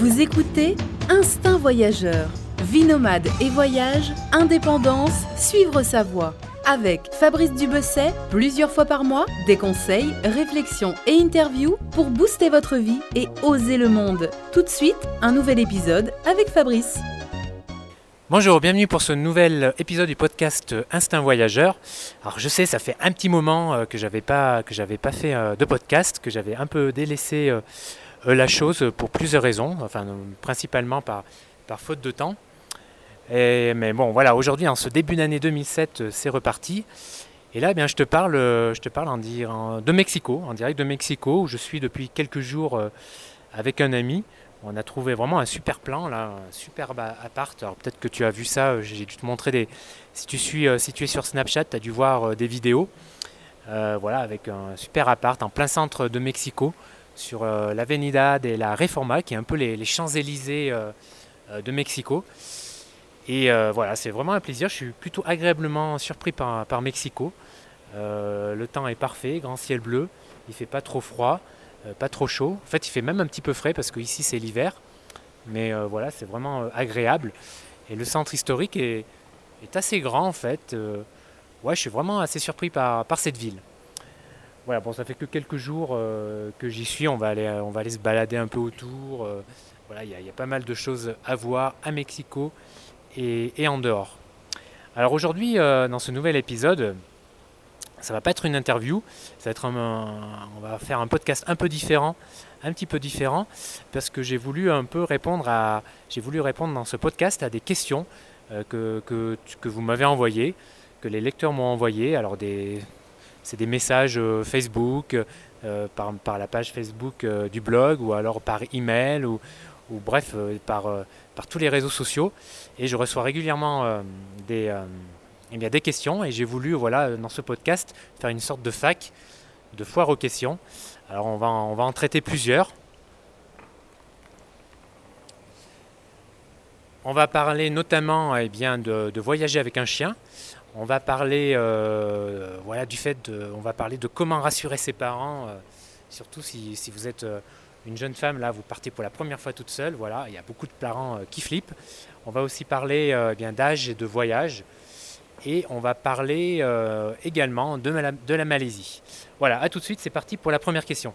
Vous écoutez Instinct Voyageur. Vie nomade et voyage, indépendance, suivre sa voie. Avec Fabrice Dubesset, plusieurs fois par mois, des conseils, réflexions et interviews pour booster votre vie et oser le monde. Tout de suite, un nouvel épisode avec Fabrice. Bonjour, bienvenue pour ce nouvel épisode du podcast Instinct Voyageur. Alors je sais, ça fait un petit moment euh, que j'avais pas que j'avais pas fait euh, de podcast, que j'avais un peu délaissé euh, la chose pour plusieurs raisons, principalement par, faute de temps. Mais bon, voilà, aujourd'hui, en ce début d'année 2007, c'est reparti. Et là, eh bien, je te parle, je te parle en, de Mexico, en direct de Mexico, où je suis depuis quelques jours avec un ami. On a trouvé vraiment un super plan, là, un superbe appart. Alors peut-être que tu as vu ça, euh, j'ai dû te montrer des... Si tu, suis, euh, si es sur Snapchat, tu as dû voir euh, des vidéos. voilà, avec un super appart en plein centre de Mexico, sur l'Avenida de la Reforma, qui est un peu les, Champs-Élysées de Mexico. Et voilà, c'est vraiment un plaisir. Je suis plutôt agréablement surpris par, par Mexico. le temps est parfait, grand ciel bleu, il fait pas trop froid. Euh, pas trop chaud. En fait, il fait même un petit peu frais parce qu'ici c'est l'hiver. Mais euh, voilà, c'est vraiment euh, agréable. Et le centre historique est, assez grand en fait. ouais, je suis vraiment assez surpris par, par cette ville. Voilà, bon, ça fait que quelques jours que j'y suis. On va, aller, on va aller se balader un peu autour. voilà, il y, a pas mal de choses à voir à Mexico et, en dehors. Alors aujourd'hui, dans ce nouvel épisode, ça va pas être une interview, ça va être on va faire un podcast un peu différent, un petit peu différent, parce que j'ai voulu un peu répondre à, j'ai voulu répondre dans ce podcast à des questions euh, que, que, vous m'avez envoyées, que les lecteurs m'ont envoyées. Alors des, c'est des messages euh, Facebook, euh, par, par, la page Facebook du blog, ou alors par email, ou, ou bref, par, par tous les réseaux sociaux. Et je reçois régulièrement des eh bien, des questions et j'ai voulu voilà, dans ce podcast faire une sorte de fac, de foire aux questions. Alors on va, on va en traiter plusieurs. On va parler notamment eh bien, de, voyager avec un chien. On va parler euh, voilà, du fait de, on va parler de comment rassurer ses parents, euh, surtout si, si, vous êtes euh, une jeune femme, là vous partez pour la première fois toute seule. Voilà, il y a beaucoup de parents qui flippent. On va aussi parler eh bien d'âge et de voyage et on va parler également de, de, la Malaisie. Voilà, à tout de suite, c'est parti pour la première question.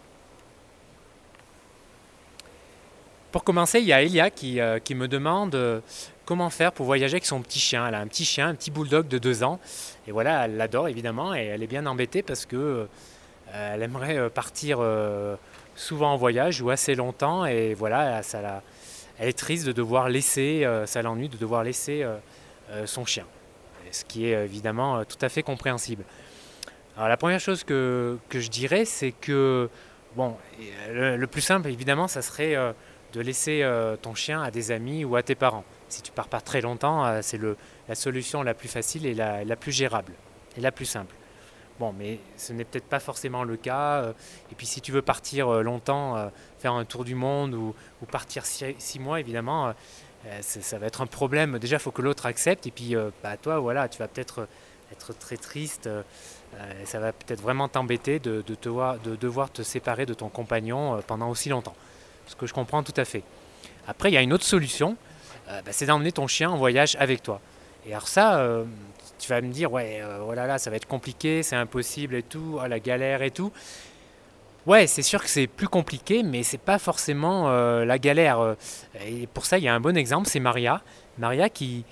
Pour commencer, il y a Elia qui, qui me demande comment faire pour voyager avec son petit chien. Elle a un petit chien, un petit bulldog de deux ans. Et voilà, elle l'adore évidemment et elle est bien embêtée parce que elle aimerait partir souvent en voyage ou assez longtemps. Et voilà, elle est triste de devoir laisser, ça l'ennuie de devoir laisser son chien ce qui est évidemment euh, tout à fait compréhensible. Alors la première chose que, je dirais, c'est que bon, le, plus simple évidemment, ça serait euh, de laisser euh, ton chien à des amis ou à tes parents. Si tu pars pas très longtemps, c'est la solution la plus facile et la, plus gérable et la plus simple. Bon, mais ce n'est peut-être pas forcément le cas. Et puis si tu veux partir longtemps, faire un tour du monde ou, partir six, mois, évidemment, euh, ça va être un problème. Déjà, il faut que l'autre accepte. Et puis, euh, bah, toi, voilà, tu vas peut-être euh, être très triste. ça va peut-être vraiment t'embêter de, de, devoir te séparer de ton compagnon pendant aussi longtemps. Ce que je comprends tout à fait. Après, il y a une autre solution. Bah, c'est d'emmener ton chien en voyage avec toi. Et alors ça, tu vas me dire, ouais, voilà oh là, ça va être compliqué, c'est impossible et tout, oh, la galère et tout. Ouais, c'est sûr que c'est plus compliqué, mais c'est pas forcément euh, la galère. Euh. Et pour ça, il y a un bon exemple, c'est Maria. Maria qui,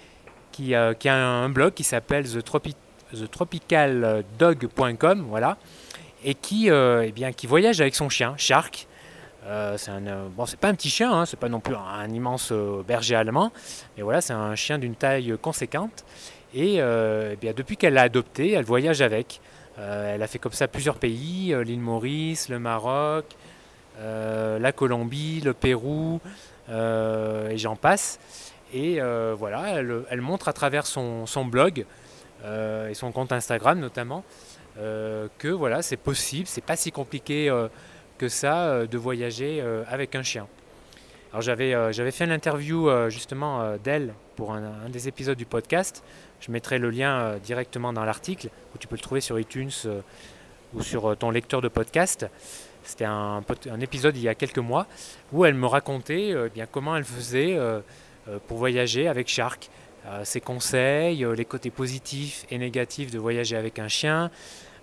qui, euh, a un blog qui s'appelle The, thetropicaldog.com, voilà, et qui, eh bien, qui voyage avec son chien, Shark. C'est un, bon, c'est pas un petit chien, hein, c'est pas non plus un, immense berger allemand, mais voilà, c'est un chien d'une taille conséquente. Et eh depuis qu'elle l'a adopté, elle voyage avec. Euh, elle a fait comme ça plusieurs pays, euh, l'île Maurice, le Maroc, euh, la Colombie, le Pérou, et j'en passe. Et voilà, elle, montre à travers son, blog et son compte Instagram notamment que voilà, c'est possible, c'est pas si compliqué que ça de voyager avec un chien. Alors j'avais fait l'interview justement d'elle pour un, des épisodes du podcast. Je mettrai le lien euh, directement dans l'article, où tu peux le trouver sur iTunes euh, ou sur euh, ton lecteur de podcast. C'était un, épisode il y a quelques mois où elle me racontait eh bien comment elle faisait pour voyager avec Shark. ses conseils, les côtés positifs et négatifs de voyager avec un chien.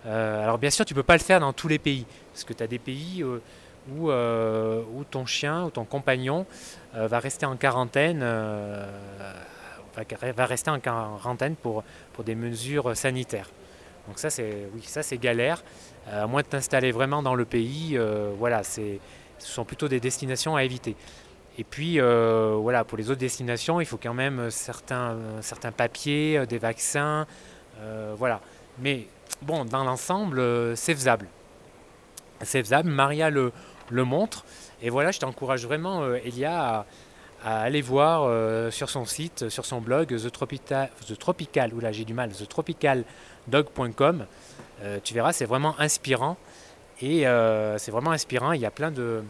Alors bien sûr, tu ne peux pas le faire dans tous les pays, parce que tu as des pays où, où, ton chien ou ton compagnon va rester en quarantaine va rester en quarantaine pour, des mesures sanitaires. Donc ça c'est oui, ça c'est galère. Euh, à moins de t'installer vraiment dans le pays, euh, voilà, ce sont plutôt des destinations à éviter. Et puis euh, voilà, pour les autres destinations, il faut quand même certains, papiers, des vaccins, voilà. Bon, dans l'ensemble, c'est faisable. C'est faisable. Maria le, montre. Et voilà, je t'encourage vraiment, Elia, à, aller voir euh, sur son site, sur son blog The Tropical, The Tropical oula j'ai du mal, thetropicaldog.com. Euh, tu verras, c'est vraiment inspirant et euh, c'est vraiment inspirant. Il y a plein de,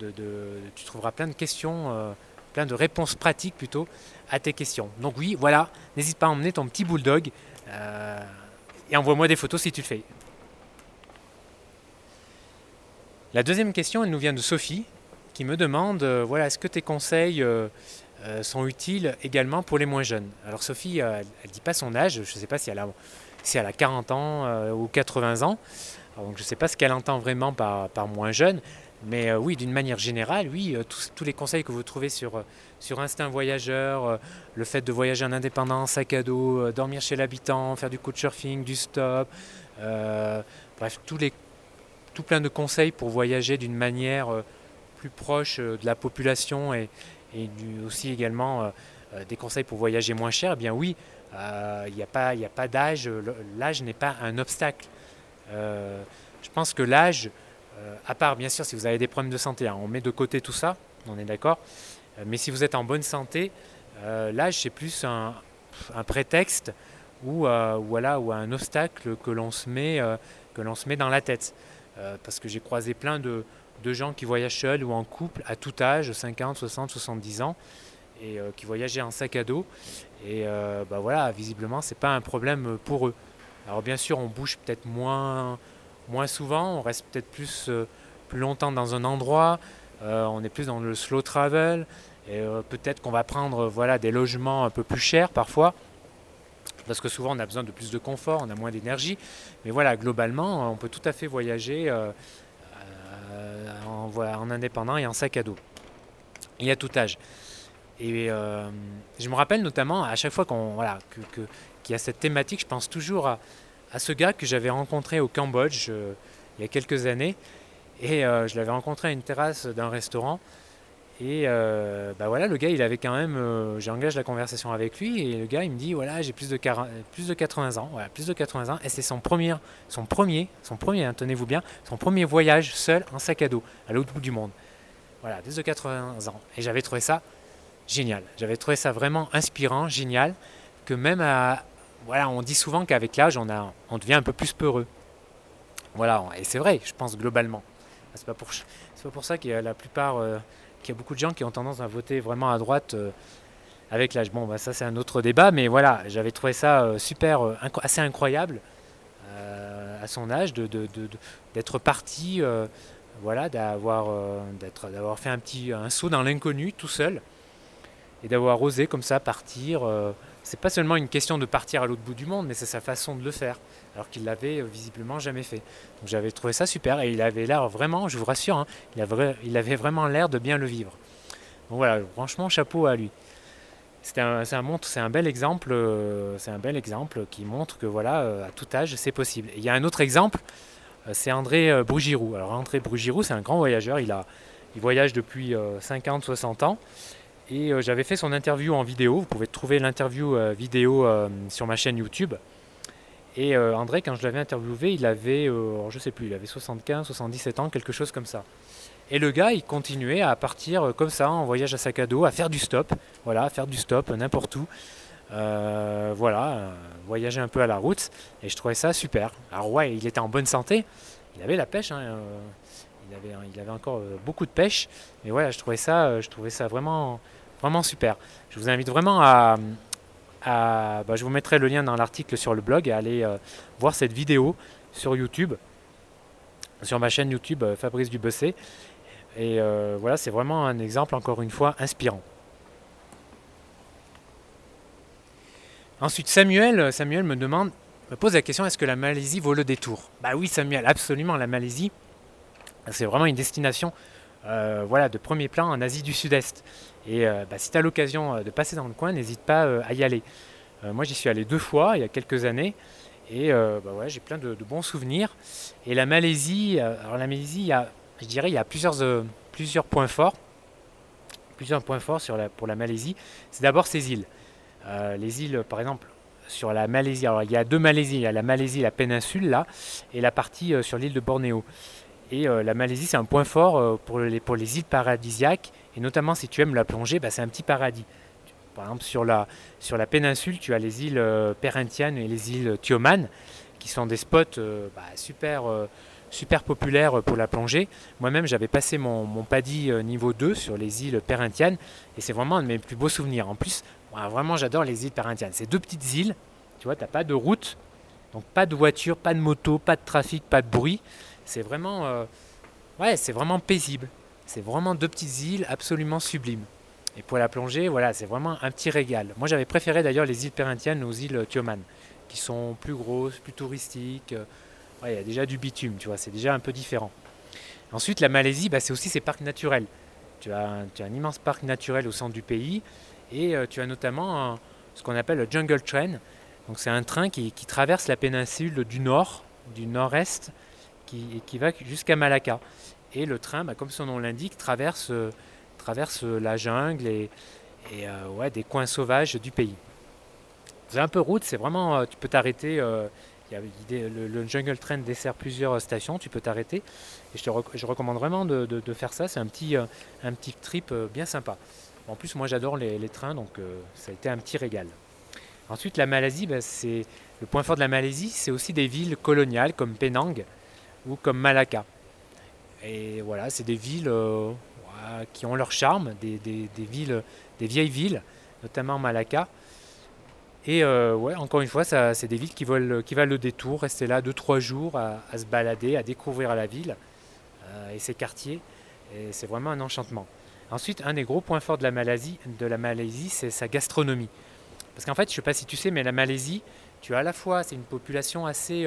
de, tu trouveras plein de questions, plein de réponses pratiques plutôt à tes questions. Donc oui, voilà, n'hésite pas à emmener ton petit bulldog et envoie-moi des photos si tu le fais. La deuxième question, elle nous vient de Sophie, qui me demande euh, voilà, est-ce que tes conseils euh, euh, sont utiles également pour les moins jeunes? Alors Sophie, elle ne dit pas son âge, je ne sais pas si elle a, si elle a 40 ans ou 80 ans, donc je ne sais pas ce qu'elle entend vraiment par, par moins jeune, mais oui, d'une manière générale, oui, tous, tous, les conseils que vous trouvez sur, sur Instinct Voyageur, le fait de voyager en indépendance, sac à dos, dormir chez l'habitant, faire du couchsurfing, du stop, bref, tous les, tout plein de conseils pour voyager d'une manière plus proche euh, de la population et, aussi également euh, euh, des conseils pour voyager moins cher, eh bien oui, il n'y a pas, a pas d'âge, l'âge n'est pas un obstacle. je pense que l'âge, à part bien sûr si vous avez des problèmes de santé, hein, on met de côté tout ça, on est d'accord, mais si vous êtes en bonne santé, l'âge c'est plus un, prétexte ou, un obstacle que l'on se, met, dans la tête. parce que j'ai croisé plein de, gens qui voyagent seuls ou en couple à tout âge, 50, 60, 70 ans, et euh, qui voyageaient en sac à dos. Et euh, bah voilà, visiblement, c'est pas un problème pour eux. Alors bien sûr, on bouge peut-être moins, moins souvent, on reste peut-être plus, euh, plus longtemps dans un endroit, on est plus dans le slow travel, et peut-être qu'on va prendre voilà, des logements un peu plus chers parfois parce que souvent on a besoin de plus de confort, on a moins d'énergie. Mais voilà, globalement, on peut tout à fait voyager en, indépendant et en sac à dos. Et à tout âge. Et euh, je me rappelle notamment à chaque fois qu'il y a cette thématique, je pense toujours à, ce gars que j'avais rencontré au Cambodge euh, il y a quelques années. Et euh, je l'avais rencontré à une terrasse d'un restaurant. Et euh, bah voilà, le gars, il avait quand même. J'engage la conversation avec lui et le gars, il me dit voilà, j'ai plus de plus de 80 ans, voilà, plus de 80 ans, et c'est son premier, son premier, son premier, hein, tenez-vous bien, son premier voyage seul en sac à dos à l'autre bout du monde. Voilà, plus de 80 ans. Et j'avais trouvé ça génial. J'avais trouvé ça vraiment inspirant, génial, que même à, voilà, on dit souvent qu'avec l'âge, on a, devient un peu plus peureux. Voilà, et c'est vrai, je pense globalement. C'est pas pour, pas pour ça que la plupart euh, qu'il y a beaucoup de gens qui ont tendance à voter vraiment à droite euh, avec l'âge. Bon, bah, ça c'est un autre débat, mais voilà, j'avais trouvé ça euh, super, assez incroyable à son âge d'être parti, voilà, d'avoir fait un petit saut dans l'inconnu tout seul et d'avoir osé comme ça partir. C'est pas seulement une question de partir à l'autre bout du monde, mais c'est sa façon de le faire alors qu'il l'avait euh, visiblement jamais fait. Donc j'avais trouvé ça super et il avait l'air vraiment, je vous rassure, hein, il, avait, vraiment l'air de bien le vivre. Donc voilà, franchement chapeau à lui. C'est un, un, c'est un bel exemple, euh, c'est un bel exemple qui montre que voilà, euh, à tout âge c'est possible. il y a un autre exemple, c'est André Brugirou. Alors André Brugirou, c'est un grand voyageur, il, a, il voyage depuis 50-60 ans. Et j'avais fait son interview en vidéo. Vous pouvez trouver l'interview vidéo sur ma chaîne YouTube. Et euh, André, quand je l'avais interviewé, il avait, euh, je sais plus, il avait 75, 77 ans, quelque chose comme ça. Et le gars, il continuait à partir euh, comme ça, en voyage à sac à dos, à faire du stop, voilà, à faire du stop n'importe où. voilà, voyager un peu à la route. Et je trouvais ça super. Alors ouais, il était en bonne santé, il avait la pêche, hein, il, avait, il avait encore beaucoup de pêche. Mais voilà, je trouvais ça, je trouvais ça vraiment, vraiment super. Je vous invite vraiment à, bah, je vous mettrai le lien dans l'article sur le blog et allez euh, voir cette vidéo sur YouTube sur ma chaîne YouTube Fabrice Dubessé. Et voilà, c'est vraiment un exemple, encore une fois, inspirant. Ensuite, Samuel, Samuel me demande, me pose la question est-ce que la Malaisie vaut le détour? Bah oui, Samuel, absolument. La Malaisie, c'est vraiment une destination euh, voilà, de premier plan en Asie du Sud-Est. Et euh, bah, si tu as l'occasion euh, de passer dans le coin, n'hésite pas à y aller. moi, j'y suis allé deux fois il y a quelques années. Et bah, j'ai plein de, bons souvenirs. Et la Malaisie, alors la il y a, je dirais, il y a plusieurs, points forts. Plusieurs points forts pour la Malaisie. C'est d'abord ces îles. les îles, par exemple, sur la Malaisie. Alors il y a deux Malaisies, il y a la Malaisie, la péninsule là, et la partie sur l'île de Bornéo. Et euh, la Malaisie, c'est un point fort euh, pour, les, îles paradisiaques. Et notamment, si tu aimes la plongée, bah, c'est un petit paradis. Par exemple, sur la, péninsule, tu as les îles euh, Perhentian et les îles Tioman, qui sont des spots bah, super, populaires pour la plongée. Moi-même, j'avais passé mon, paddy niveau 2 sur les îles Perhentian, et c'est vraiment un de mes plus beaux souvenirs. En plus, vraiment, j'adore les îles Perhentian. C'est deux petites îles, tu vois, tu n'as pas de route, donc pas de voiture, pas de moto, pas de trafic, pas de bruit. C'est vraiment, euh, ouais, c'est vraiment paisible. C'est vraiment deux petites îles absolument sublimes. Et pour la plongée, voilà, c'est vraiment un petit régal. Moi, j'avais préféré d'ailleurs les îles Perhentiennes aux îles Tioman, qui sont plus grosses, plus touristiques. il y a déjà du bitume, tu vois, c'est déjà un peu différent. Ensuite, la Malaisie, bah, c'est aussi ses parcs naturels. Tu as, un, immense parc naturel au centre du pays, et euh, tu as notamment ce qu'on appelle le Jungle Train. Donc, c'est un train qui traverse la péninsule du nord, du nord-est, qui, va jusqu'à Malacca. Et le train, bah, comme son nom l'indique, traverse, traverse la jungle et, euh, des coins sauvages du pays. C'est un peu route, c'est vraiment, euh, tu peux t'arrêter. Euh, le, Jungle Train dessert plusieurs stations, tu peux t'arrêter. Et je, te recommande vraiment de, faire ça, c'est un petit, un petit trip bien sympa. En plus, moi j'adore les, trains, donc ça a été un petit régal. Ensuite, la Malaisie, bah, c'est le point fort de la Malaisie, c'est aussi des villes coloniales comme Penang, ou comme Malacca. Et voilà, c'est des villes euh, qui ont leur charme, des, villes, des vieilles villes, notamment Malacca. Et euh, ouais, encore une fois, c'est des villes qui, veulent, qui valent le détour, rester là 2-3 jours à, se balader, à découvrir la ville euh, et ses quartiers. Et c'est vraiment un enchantement. Ensuite, un des gros points forts de la Malaisie, de la Malaisie c'est sa gastronomie. Parce qu'en fait, je ne sais pas si tu sais, mais la Malaisie, tu as à la fois, c'est une population assez,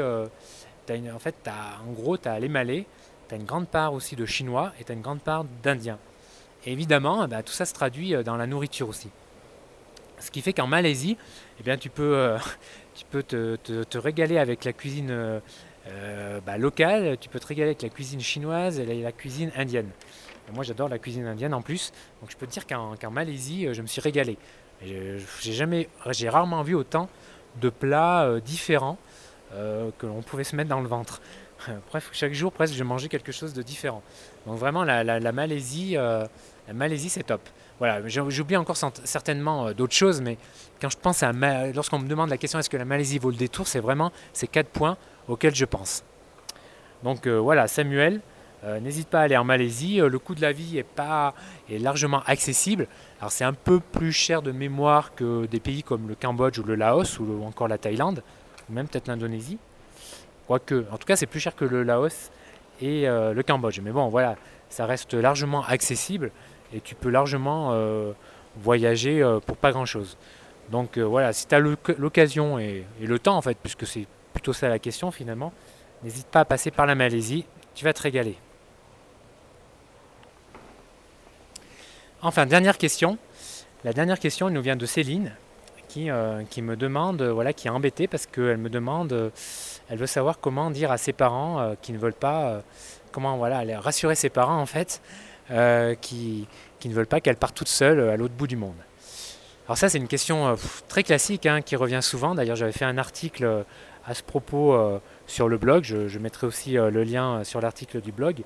en fait, as, en gros, tu as les Malais, tu as une grande part aussi de Chinois et tu as une grande part d'Indiens. Et évidemment, bah, tout ça se traduit euh, dans la nourriture aussi. Ce qui fait qu'en Malaisie, eh bien, tu peux, euh, tu peux te, régaler avec la cuisine euh, bah, locale, tu peux te régaler avec la cuisine chinoise et la, cuisine indienne. moi, j'adore la cuisine indienne en plus, donc je peux te dire qu'en Malaisie, je me suis régalé. J'ai rarement vu autant de plats différents euh, que l'on pouvait se mettre dans le ventre. Bref, chaque jour presque je mangeais quelque chose de différent. Donc vraiment la, Malaisie, euh, la Malaisie c'est top. Voilà, j'oublie encore certainement euh, d'autres choses, mais quand je pense à lorsqu'on me demande la question est-ce que la Malaisie vaut le détour, c'est vraiment ces quatre points auxquels je pense. Donc voilà, Samuel, n'hésite pas à aller en Malaisie. le coût de la vie est pas est largement accessible. Alors c'est un peu plus cher de mémoire que des pays comme le Cambodge ou le Laos ou encore la Thaïlande même peut-être l'Indonésie. Quoique, en tout cas, c'est plus cher que le Laos et euh, le Cambodge. Mais bon, voilà, ça reste largement accessible et tu peux largement euh, voyager euh, pour pas grand-chose. Donc voilà, si tu as l'occasion et, le temps, en fait, puisque c'est plutôt ça la question finalement, n'hésite pas à passer par la Malaisie, tu vas te régaler. Enfin, dernière question. La dernière question, elle nous vient de Céline, euh, qui, me demande, voilà, qui est embêtée parce qu'elle me demande, elle veut savoir comment dire à ses parents euh, qui ne veulent pas, euh, comment voilà, rassurer ses parents en fait, qui, qui, ne veulent pas qu'elle parte toute seule à l'autre bout du monde. Alors ça c'est une question très classique hein, qui revient souvent. D'ailleurs j'avais fait un article à ce propos sur le blog. Je, mettrai aussi le lien sur l'article du blog.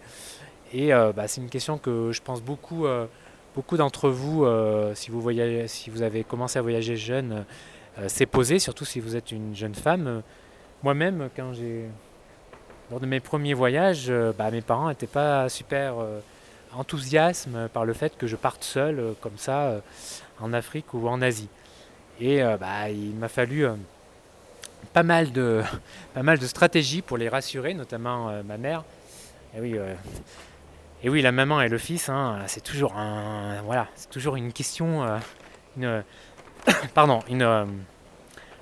Et bah, c'est une question que je pense beaucoup beaucoup d'entre vous, euh, si, vous avez commencé à voyager jeune, euh, s'est posé, surtout si vous êtes une jeune femme. Moi-même, lors de mes premiers voyages, euh, bah, mes parents n'étaient pas super enthousiastes par le fait que je parte seul comme ça en Afrique ou en Asie. Et bah, il m'a fallu pas, mal de, stratégies pour les rassurer, notamment ma mère, oui, et oui, la maman et le fils, hein, c'est toujours un, voilà, c'est toujours une question, une, pardon, une,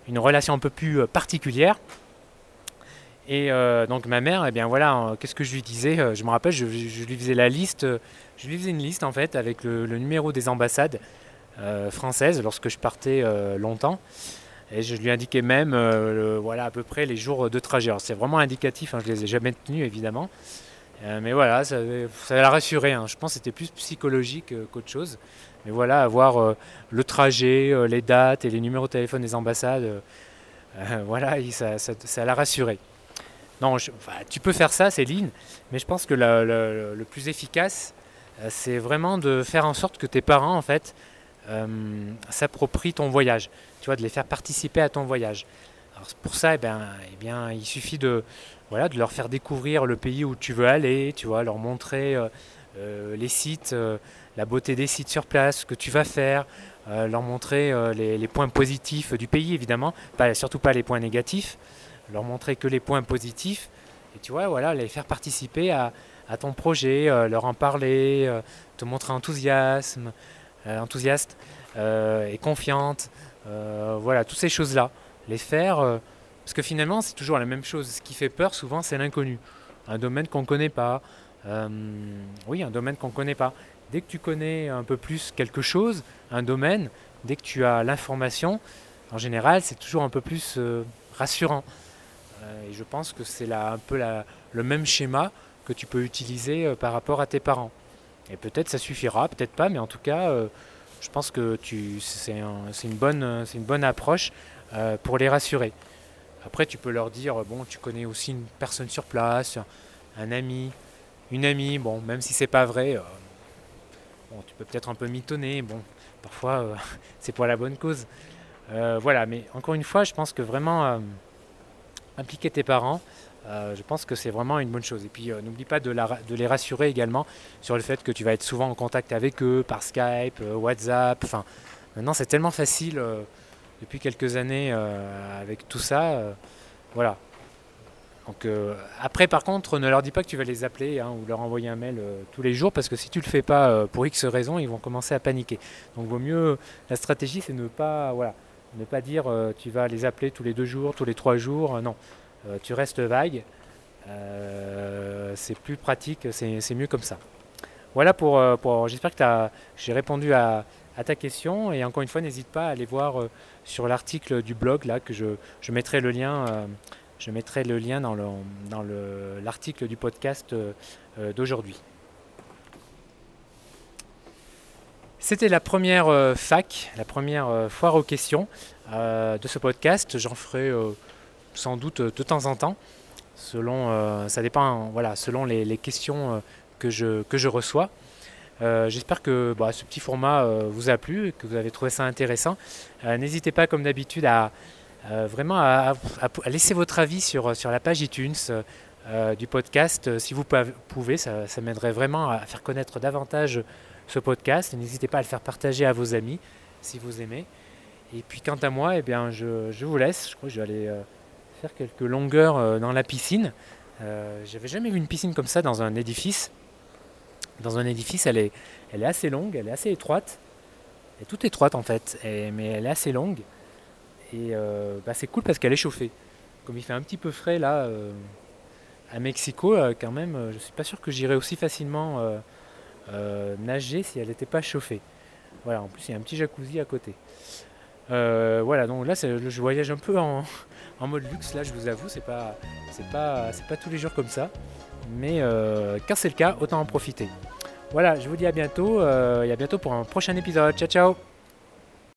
une relation un peu plus particulière. Et donc ma mère, eh bien voilà, qu'est-ce que je lui disais Je me rappelle, je, lui faisais la liste, je lui faisais une liste en fait avec le, numéro des ambassades françaises lorsque je partais longtemps. Et je lui indiquais même voilà, à peu près les jours de trajet. c'est vraiment indicatif, hein, je ne les ai jamais tenus évidemment. Euh, mais voilà, ça, ça l'a rassuré. Hein. Je pense que c'était plus psychologique euh, qu'autre chose. Mais voilà, avoir euh, le trajet, les dates et les numéros de téléphone des ambassades, voilà, ça, l'a rassuré. Non, tu peux faire ça, Céline, mais je pense que le plus efficace, c'est vraiment de faire en sorte que tes parents, en fait, s'approprient ton voyage. Tu vois, de les faire participer à ton voyage. Pour ça, eh bien, eh bien, il suffit de, voilà, de leur faire découvrir le pays où tu veux aller, tu vois, leur montrer euh, euh, les sites, euh, la beauté des sites sur place, ce que tu vas faire, leur montrer les, points positifs du pays évidemment, pas, surtout pas les points négatifs, leur montrer que les points positifs, et tu vois, voilà, les faire participer à, ton projet, leur en parler, te montrer enthousiasme, enthousiaste et confiante, voilà, toutes ces choses-là, les faire parce que finalement, c'est toujours la même chose. Ce qui fait peur, souvent, c'est l'inconnu. Un domaine qu'on ne connaît pas. Euh, oui, un domaine qu'on ne connaît pas. Dès que tu connais un peu plus quelque chose, un domaine, dès que tu as l'information, en général, c'est toujours un peu plus euh, rassurant. Euh, et je pense que c'est un peu le même schéma que tu peux utiliser par rapport à tes parents. Et peut-être ça suffira, peut-être pas, mais en tout cas, je pense que c'est une, bonne, une bonne approche pour les rassurer. Après, tu peux leur dire, bon, tu connais aussi une personne sur place, un ami, une amie, bon, même si c'est pas vrai, euh, tu peux peut-être un peu mitonner, bon, parfois euh, c'est pour la bonne cause. Euh, voilà, mais encore une fois, je pense que vraiment impliquer tes parents, je pense que c'est vraiment une bonne chose. Et puis n'oublie pas de, de, les rassurer également sur le fait que tu vas être souvent en contact avec eux par Skype, WhatsApp. Enfin, maintenant c'est tellement facile depuis quelques années euh, avec tout ça. Euh, voilà. Donc, euh, après, par contre, ne leur dis pas que tu vas les appeler hein, ou leur envoyer un mail tous les jours parce que si tu le fais pas pour X raisons, ils vont commencer à paniquer. Donc, vaut mieux. La stratégie, c'est ne pas, voilà, ne pas dire tu vas les appeler tous les deux jours, tous les trois jours. non, tu restes vague. c'est plus pratique, c'est mieux comme ça. Voilà pour. pour J'espère que j'ai répondu à, ta question. Et encore une fois, n'hésite pas à aller voir sur l'article du blog là que je, je mettrai le lien. Euh, je mettrai le lien dans, le, dans l'article du podcast euh, d'aujourd'hui. C'était la première fac, la première foire aux questions de ce podcast. J'en ferai sans doute de temps en temps, selon, ça dépend, voilà, selon les, les questions que, je, que je reçois. Euh, j'espère que bah, ce petit format euh, vous a plu que vous avez trouvé ça intéressant. Euh, n'hésitez pas, comme d'habitude, à vraiment à, laisser votre avis sur, sur la page iTunes du podcast. Si vous pouvez, ça, m'aiderait vraiment à faire connaître davantage ce podcast. N'hésitez pas à le faire partager à vos amis si vous aimez. Et puis quant à moi, eh bien, je, je, vous laisse. Je crois que je vais aller faire quelques longueurs dans la piscine. J'avais jamais vu une piscine comme ça dans un édifice dans un édifice, elle est, elle est assez longue, elle est assez étroite. Elle est toute étroite en fait, mais elle est assez longue. Et euh, bah, c'est cool parce qu'elle est chauffée. Comme il fait un petit peu frais là, euh, à Mexico, euh, quand même, je ne suis pas sûr que j'irais aussi facilement nager si elle n'était pas chauffée. Voilà, en plus il y a un petit jacuzzi à côté. voilà, donc là je voyage un peu en, en, mode luxe, là je vous avoue, c'est pas, pas, c'est pas tous les jours comme ça. Mais euh, quand c'est le cas, autant en profiter. Voilà, je vous dis à bientôt euh, et à bientôt pour un prochain épisode. Ciao ciao